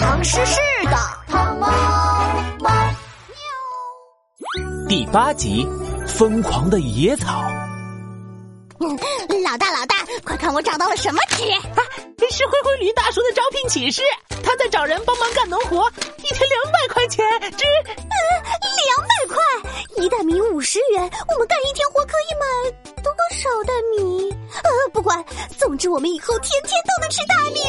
唐诗诗的糖猫猫喵。第八集，疯狂的野草。老大老大，快看我找到了什么纸？啊，是灰灰驴大叔的招聘启事，他在找人帮忙干农活，一天两百块钱。纸，嗯，两百块，一袋米五十元，我们干一天活可以买多少袋米？呃，不管，总之我们以后天天都能吃大米。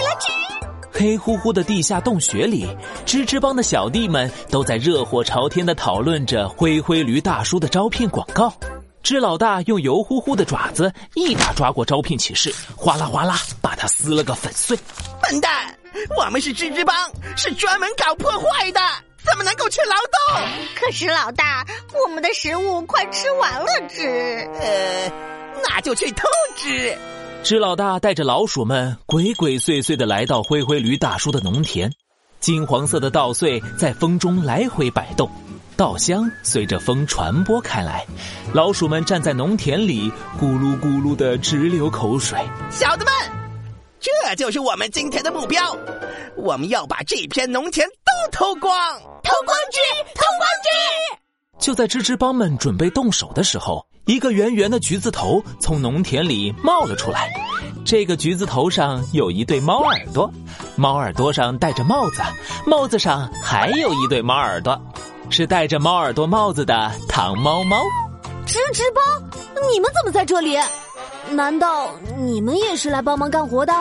黑乎乎的地下洞穴里，吱吱帮的小弟们都在热火朝天的讨论着灰灰驴大叔的招聘广告。吱老大用油乎乎的爪子一把抓过招聘启事，哗啦哗啦把它撕了个粉碎。笨蛋，我们是吱吱帮，是专门搞破坏的，怎么能够去劳动？可是老大，我们的食物快吃完了，吱。呃，那就去偷吃。支老大带着老鼠们鬼鬼祟祟的来到灰灰驴大叔的农田，金黄色的稻穗在风中来回摆动，稻香随着风传播开来。老鼠们站在农田里，咕噜咕噜的直流口水。小子们，这就是我们今天的目标，我们要把这片农田都偷光，偷光之，偷光之。就在吱吱帮们准备动手的时候。一个圆圆的橘子头从农田里冒了出来，这个橘子头上有一对猫耳朵，猫耳朵上戴着帽子，帽子上还有一对猫耳朵，是戴着猫耳朵帽子的糖猫猫。吱吱帮，你们怎么在这里？难道你们也是来帮忙干活的？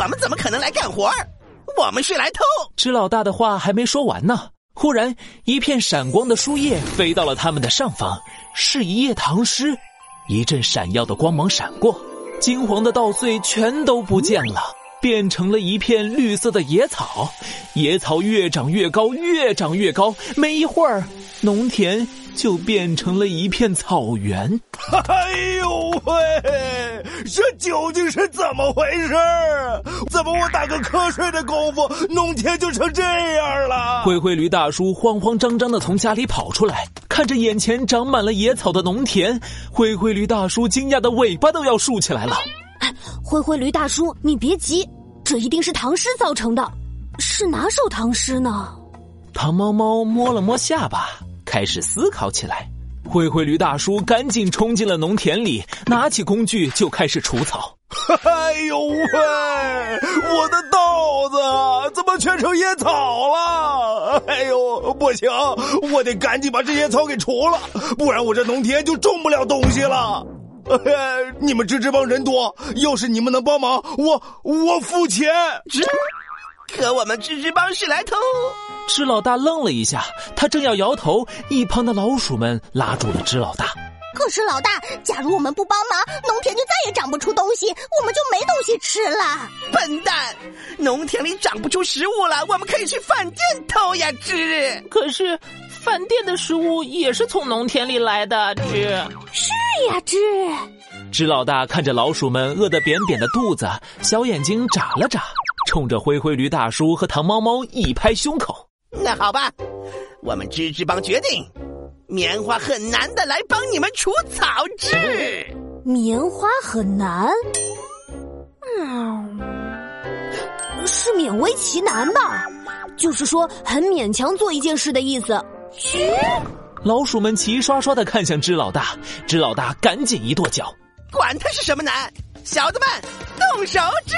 我们怎么可能来干活？我们是来偷。吱老大的话还没说完呢。忽然，一片闪光的书页飞到了他们的上方，是一页唐诗。一阵闪耀的光芒闪过，金黄的稻穗全都不见了，变成了一片绿色的野草。野草越长越高，越长越高，没一会儿，农田。就变成了一片草原。哎呦喂，这究竟是怎么回事？怎么我打个瞌睡的功夫，农田就成这样了？灰灰驴大叔慌慌张张的从家里跑出来，看着眼前长满了野草的农田，灰灰驴大叔惊讶的尾巴都要竖起来了。灰灰驴大叔，你别急，这一定是唐诗造成的。是哪首唐诗呢？唐猫猫摸了摸下巴。开始思考起来，灰灰驴大叔赶紧冲进了农田里，拿起工具就开始除草。哎呦喂，我的稻子怎么全成野草了？哎呦，不行，我得赶紧把这些草给除了，不然我这农田就种不了东西了。哎你们这这帮人多，要是你们能帮忙，我我付钱。可我们吱吱帮是来偷。支老大愣了一下，他正要摇头，一旁的老鼠们拉住了支老大。可是老大，假如我们不帮忙，农田就再也长不出东西，我们就没东西吃了。笨蛋，农田里长不出食物了，我们可以去饭店偷呀！支。可是饭店的食物也是从农田里来的。支。是呀，支。支老大看着老鼠们饿得扁扁的肚子，小眼睛眨了眨。冲着灰灰驴大叔和糖猫猫一拍胸口，那好吧，我们吱吱帮决定，棉花很难的来帮你们除草枝。棉花很难，嗯，是勉为其难吧？就是说很勉强做一件事的意思。嘘，老鼠们齐刷刷的看向支老大，支老大赶紧一跺脚，管他是什么难，小子们动手织。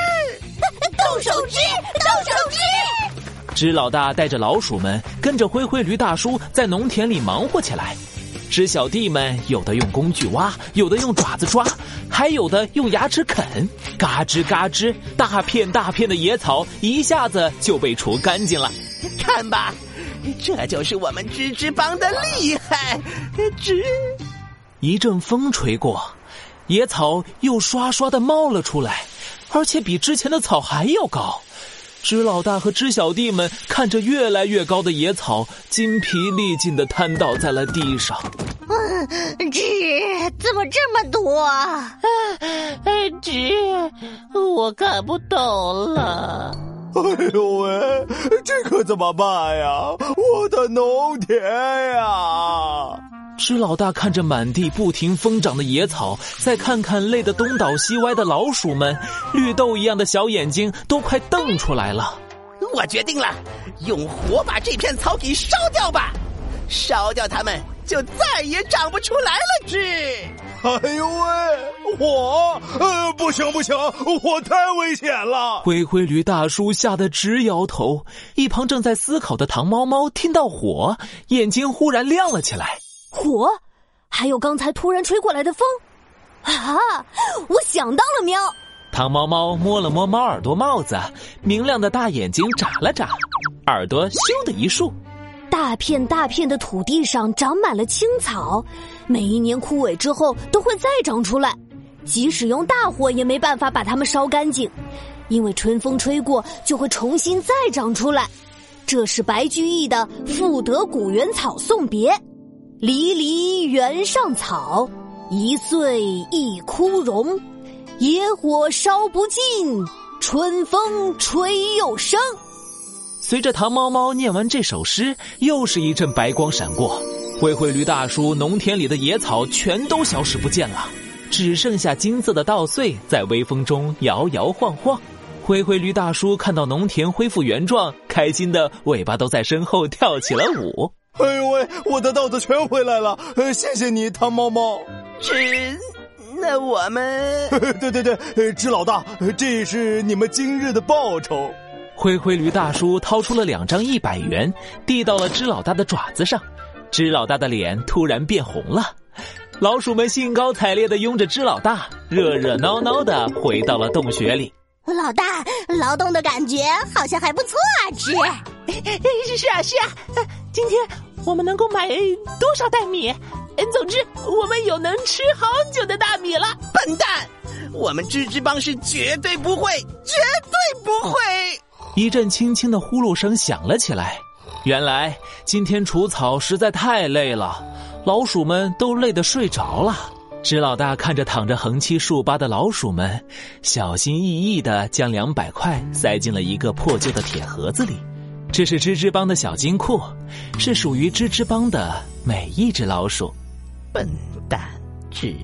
动手织，动手织！支老大带着老鼠们跟着灰灰驴大叔在农田里忙活起来。只小弟们有的用工具挖，有的用爪子抓，还有的用牙齿啃。嘎吱嘎吱，大片大片的野草一下子就被除干净了。看吧，这就是我们吱吱帮的厉害。吱，一阵风吹过，野草又刷刷的冒了出来。而且比之前的草还要高，支老大和知小弟们看着越来越高的野草，筋疲力尽的瘫倒在了地上。纸怎么这么多？纸，我看不懂了。哎呦喂，这可怎么办呀？我的农田呀！支老大看着满地不停疯长的野草，再看看累得东倒西歪的老鼠们，绿豆一样的小眼睛都快瞪出来了。我决定了，用火把这片草给烧掉吧，烧掉它们就再也长不出来了。之，哎呦喂，火！呃，不行不行，火太危险了。灰灰驴大叔吓得直摇头。一旁正在思考的糖猫猫听到火，眼睛忽然亮了起来。火，还有刚才突然吹过来的风。啊！我想到了，喵！糖猫猫摸了摸猫耳朵帽子，明亮的大眼睛眨了眨，耳朵咻的一竖。大片大片的土地上长满了青草，每一年枯萎之后都会再长出来，即使用大火也没办法把它们烧干净，因为春风吹过就会重新再长出来。这是白居易的《赋得古原草送别》：“离离原上草。”一岁一枯荣，野火烧不尽，春风吹又生。随着唐猫猫念完这首诗，又是一阵白光闪过，灰灰驴大叔农田里的野草全都消失不见了，只剩下金色的稻穗在微风中摇摇晃晃。灰灰驴大叔看到农田恢复原状，开心的尾巴都在身后跳起了舞。哎呦喂，我的稻子全回来了！呃，谢谢你，汤猫猫。是，那我们对 对对，支老大，这是你们今日的报酬。灰灰驴大叔掏出了两张一百元，递到了支老大的爪子上，支老大的脸突然变红了。老鼠们兴高采烈的拥着支老大，热热闹闹的回到了洞穴里。老大，劳动的感觉好像还不错啊，支。是啊是啊，今天我们能够买多少袋米？总之，我们有能吃好久的大米了。笨蛋，我们吱吱帮是绝对不会，绝对不会！一阵轻轻的呼噜声响了起来。原来今天除草实在太累了，老鼠们都累得睡着了。支老大看着躺着横七竖八的老鼠们，小心翼翼的将两百块塞进了一个破旧的铁盒子里。这是吱吱帮的小金库，是属于吱吱帮的每一只老鼠。笨蛋，纸。